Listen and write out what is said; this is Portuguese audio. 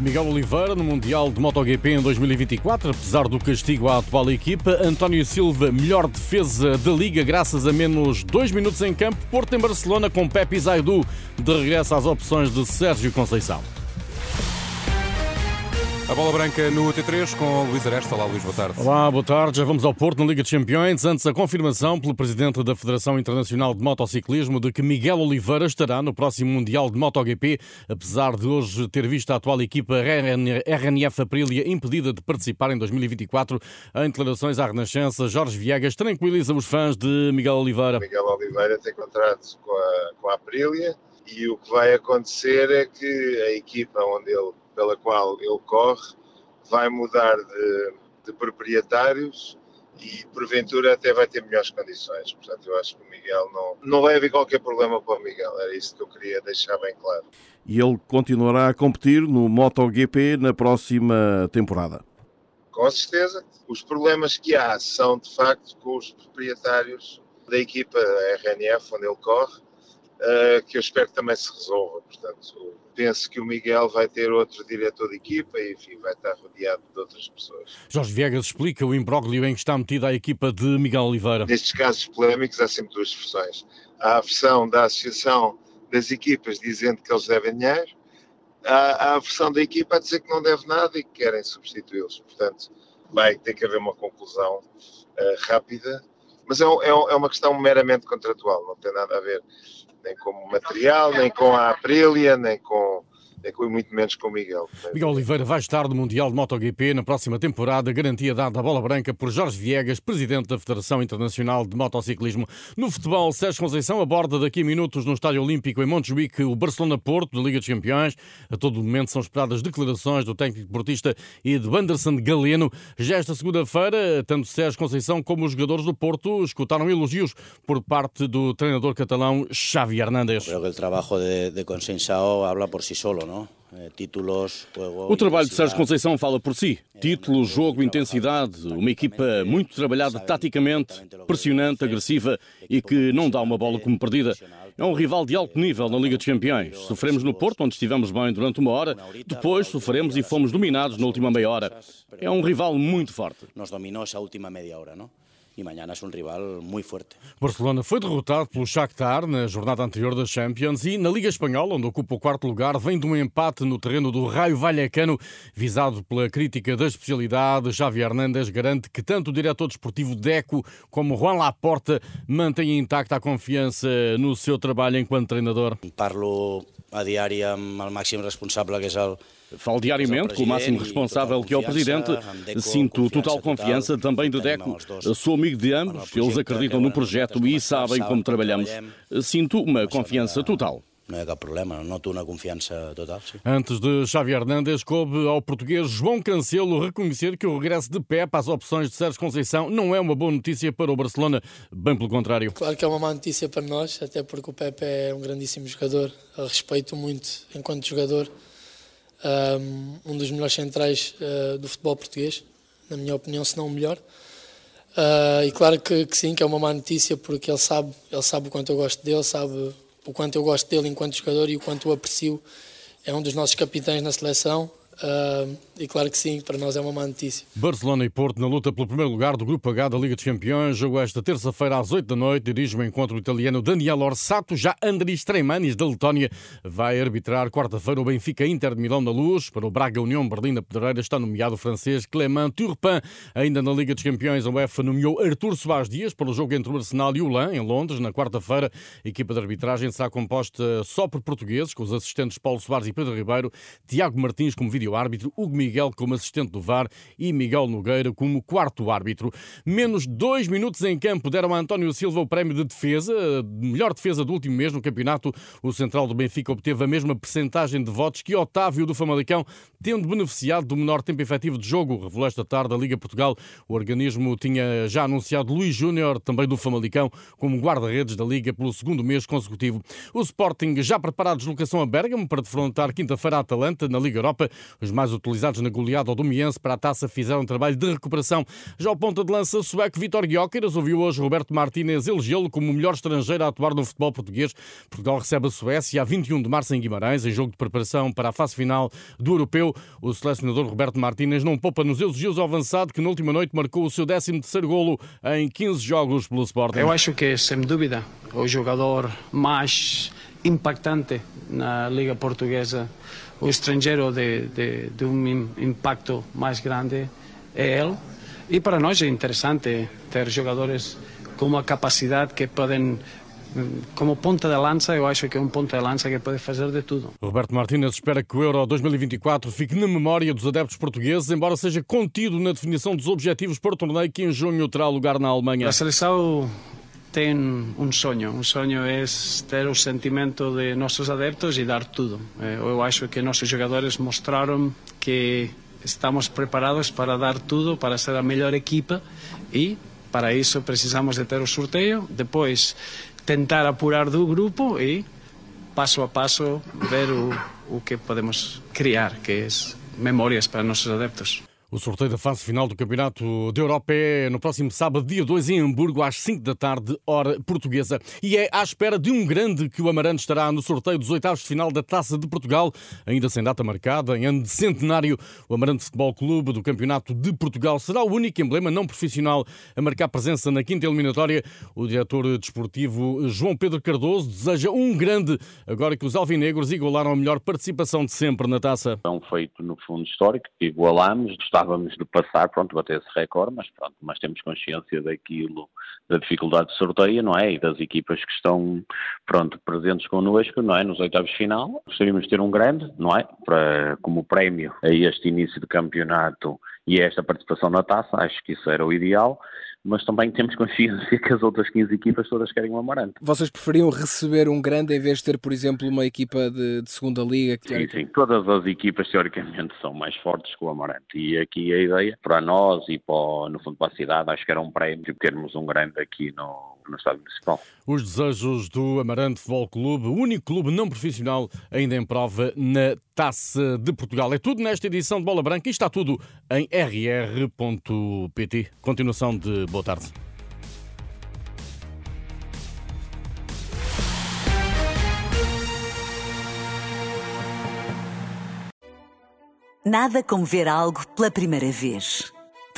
Miguel Oliveira no Mundial de MotoGP em 2024, apesar do castigo à atual equipa. António Silva, melhor defesa da Liga, graças a menos dois minutos em campo. Porto em Barcelona com Pepe Zaidu, de regresso às opções de Sérgio Conceição. A bola branca no T3 com Luís Aresta. Olá, Luís, boa tarde. Olá, boa tarde. Já vamos ao Porto na Liga dos Campeões. Antes, a confirmação pelo presidente da Federação Internacional de Motociclismo de que Miguel Oliveira estará no próximo Mundial de MotoGP, apesar de hoje ter visto a atual equipa RNF Aprilia impedida de participar em 2024. Em declarações à Renascença, Jorge Viegas tranquiliza os fãs de Miguel Oliveira. Miguel Oliveira tem contrato com a, com a Aprilia e o que vai acontecer é que a equipa onde ele pela qual ele corre vai mudar de, de proprietários e porventura até vai ter melhores condições. Portanto, eu acho que o Miguel não, não vai haver qualquer problema para o Miguel. Era isso que eu queria deixar bem claro. E ele continuará a competir no MotoGP na próxima temporada? Com certeza. Os problemas que há são, de facto, com os proprietários da equipa RNF, onde ele corre, uh, que eu espero que também se resolva. Portanto, penso que o Miguel vai ter outro diretor de equipa e, enfim, vai estar rodeado de outras pessoas. Jorge Viegas explica o imbróglio em que está metida a equipa de Miguel Oliveira. Nestes casos polémicos há sempre duas versões. Há a versão da Associação das Equipas dizendo que eles devem dinheiro, há, há a versão da equipa a dizer que não deve nada e que querem substituí-los. Portanto, vai ter que haver uma conclusão uh, rápida, mas é, é, é uma questão meramente contratual, não tem nada a ver nem com material, nem com a Aprilia, nem com é muito menos com o Miguel. Miguel Oliveira vai estar no Mundial de MotoGP na próxima temporada, garantia dada à bola branca por Jorge Viegas, presidente da Federação Internacional de Motociclismo. No futebol, Sérgio Conceição aborda daqui a minutos no Estádio Olímpico em Montjuic o Barcelona-Porto da Liga dos Campeões. A todo momento são esperadas declarações do técnico portista e de Anderson Galeno. Já esta segunda-feira, tanto Sérgio Conceição como os jogadores do Porto escutaram elogios por parte do treinador catalão Xavi Hernández. Creo que el trabajo de, de Conceição habla por si solo, eh, títulos, o trabalho de Sérgio Conceição fala por si. Títulos, jogo, intensidade, uma equipa muito trabalhada taticamente, pressionante, agressiva e que não dá uma bola como perdida. É um rival de alto nível na Liga dos Campeões. Sofremos no Porto, onde estivemos bem durante uma hora. Depois sofremos e fomos dominados na última meia hora. É um rival muito forte. Nos dominou essa última meia hora, não? E amanhã é um rival muito forte. Barcelona foi derrotado pelo Shakhtar na jornada anterior da Champions e na Liga Espanhola, onde ocupa o quarto lugar, vem de um empate no terreno do Raio Vallecano, visado pela crítica da especialidade. Xavi Hernández garante que tanto o diretor desportivo Deco como Juan Laporta mantêm intacta a confiança no seu trabalho enquanto treinador. Parlo a diária amb el màxim responsable que és el Falo diariamente com o máximo responsável que é o Presidente. Sinto total confiança também de Deco. Sou amigo de ambos, eles acreditam no projeto e sabem como trabalhamos. Sinto uma confiança total não é problema, noto uma confiança total. Sim. Antes de Xavi Hernández, coube ao português João Cancelo reconhecer que o regresso de Pep às opções de Sérgio Conceição não é uma boa notícia para o Barcelona, bem pelo contrário. Claro que é uma má notícia para nós, até porque o Pep é um grandíssimo jogador, a respeito muito enquanto jogador, um dos melhores centrais uh, do futebol português, na minha opinião, se não o melhor. Uh, e claro que, que, sim, que é uma má notícia porque ele sabe, ele sabe o quanto eu gosto dele, sabe o quanto eu gosto dele enquanto jogador e o quanto o aprecio. É um dos nossos capitães na seleção Uh, e claro que sim, para nós é uma má notícia. Barcelona e Porto na luta pelo primeiro lugar do Grupo H da Liga dos Campeões. Jogo esta terça-feira às 8 da noite. Dirige o encontro italiano Daniel Orsato. Já Andris Treimanis, da Letónia, vai arbitrar quarta-feira o Benfica Inter de Milão na Luz. Para o Braga União Berlim na Pedreira está nomeado o francês Clément Turpin. Ainda na Liga dos Campeões, a UEFA nomeou Artur Soares Dias para o jogo entre o Arsenal e o Lan, em Londres, na quarta-feira. A equipa de arbitragem será composta só por portugueses, com os assistentes Paulo Soares e Pedro Ribeiro, Tiago Martins como vídeo vídeo-árbitro, Hugo Miguel como assistente do VAR e Miguel Nogueira como quarto árbitro. Menos dois minutos em campo deram a António Silva o prémio de defesa, melhor defesa do último mês no campeonato. O central do Benfica obteve a mesma percentagem de votos que Otávio do Famalicão, tendo beneficiado do menor tempo efetivo de jogo. Revelou esta tarde a Liga Portugal. O organismo tinha já anunciado Luís Júnior, também do Famalicão, como guarda-redes da Liga pelo segundo mês consecutivo. O Sporting já preparado deslocação a Bergamo para defrontar quinta-feira a Atalanta na Liga Europa. Os mais utilizados na goleada ao Domiense para a taça fizeram um trabalho de recuperação. Já o ponta de lança sueco Vitor Gyökeres ouviu hoje Roberto Martínez elegê-lo como o melhor estrangeiro a atuar no futebol português. Portugal recebe a Suécia a 21 de março em Guimarães, em jogo de preparação para a fase final do Europeu. O selecionador Roberto Martínez não poupa nos elogios ao avançado que na última noite marcou o seu 13 terceiro golo em 15 jogos pelo Sporting. Eu acho que, sem dúvida, o jogador mais impactante na Liga Portuguesa, o estrangeiro de, de, de um impacto mais grande é ele. E para nós é interessante ter jogadores com uma capacidade que podem como ponta de lança, eu acho que é um ponta de lança que pode fazer de tudo. Roberto Martínez espera que o Euro 2024 fique na memória dos adeptos portugueses, embora seja contido na definição dos objetivos para o torneio que em junho terá lugar na Alemanha. A seleção tem um sonho. Um sonho é ter o sentimento de nossos adeptos e dar tudo. Eh, eu acho que nossos jogadores mostraram que estamos preparados para dar tudo, para ser a melhor equipa e para isso precisamos de ter o sorteio. Depois tentar apurar do grupo e passo a passo ver o, o que podemos criar, que é memórias para nossos adeptos. O sorteio da fase final do Campeonato da Europa é no próximo sábado, dia 2, em Hamburgo, às 5 da tarde, hora portuguesa. E é à espera de um grande que o Amarante estará no sorteio dos oitavos de final da Taça de Portugal, ainda sem data marcada, em ano de centenário. O Amarante Futebol Clube do Campeonato de Portugal será o único emblema não profissional a marcar presença na quinta eliminatória. O diretor desportivo João Pedro Cardoso deseja um grande, agora que os alvinegros igualaram a melhor participação de sempre na taça. É um feito, no fundo, histórico, igualamos, gostávamos de passar, pronto, bater esse recorde, mas pronto, mas temos consciência daquilo, da dificuldade de sorteio, não é? E das equipas que estão, pronto, presentes connosco, não é? Nos oitavos final. Gostaríamos de ter um grande, não é? Para, como prémio a este início de campeonato e a esta participação na taça, acho que isso era o ideal mas também temos consciência que as outras 15 equipas todas querem um Amarante. Vocês preferiam receber um grande em vez de ter, por exemplo, uma equipa de, de segunda liga? Que sim, sim, todas as equipas teoricamente são mais fortes que o Amarante e aqui a ideia para nós e para, no fundo para a cidade acho que era um prémio termos um grande aqui no, no Estádio Municipal. Os desejos do Amarante Futebol Clube, o único clube não profissional ainda em prova na Taça de Portugal. É tudo nesta edição de Bola Branca e está tudo em rr.pt. Continuação de boa tarde. Nada como ver algo pela primeira vez.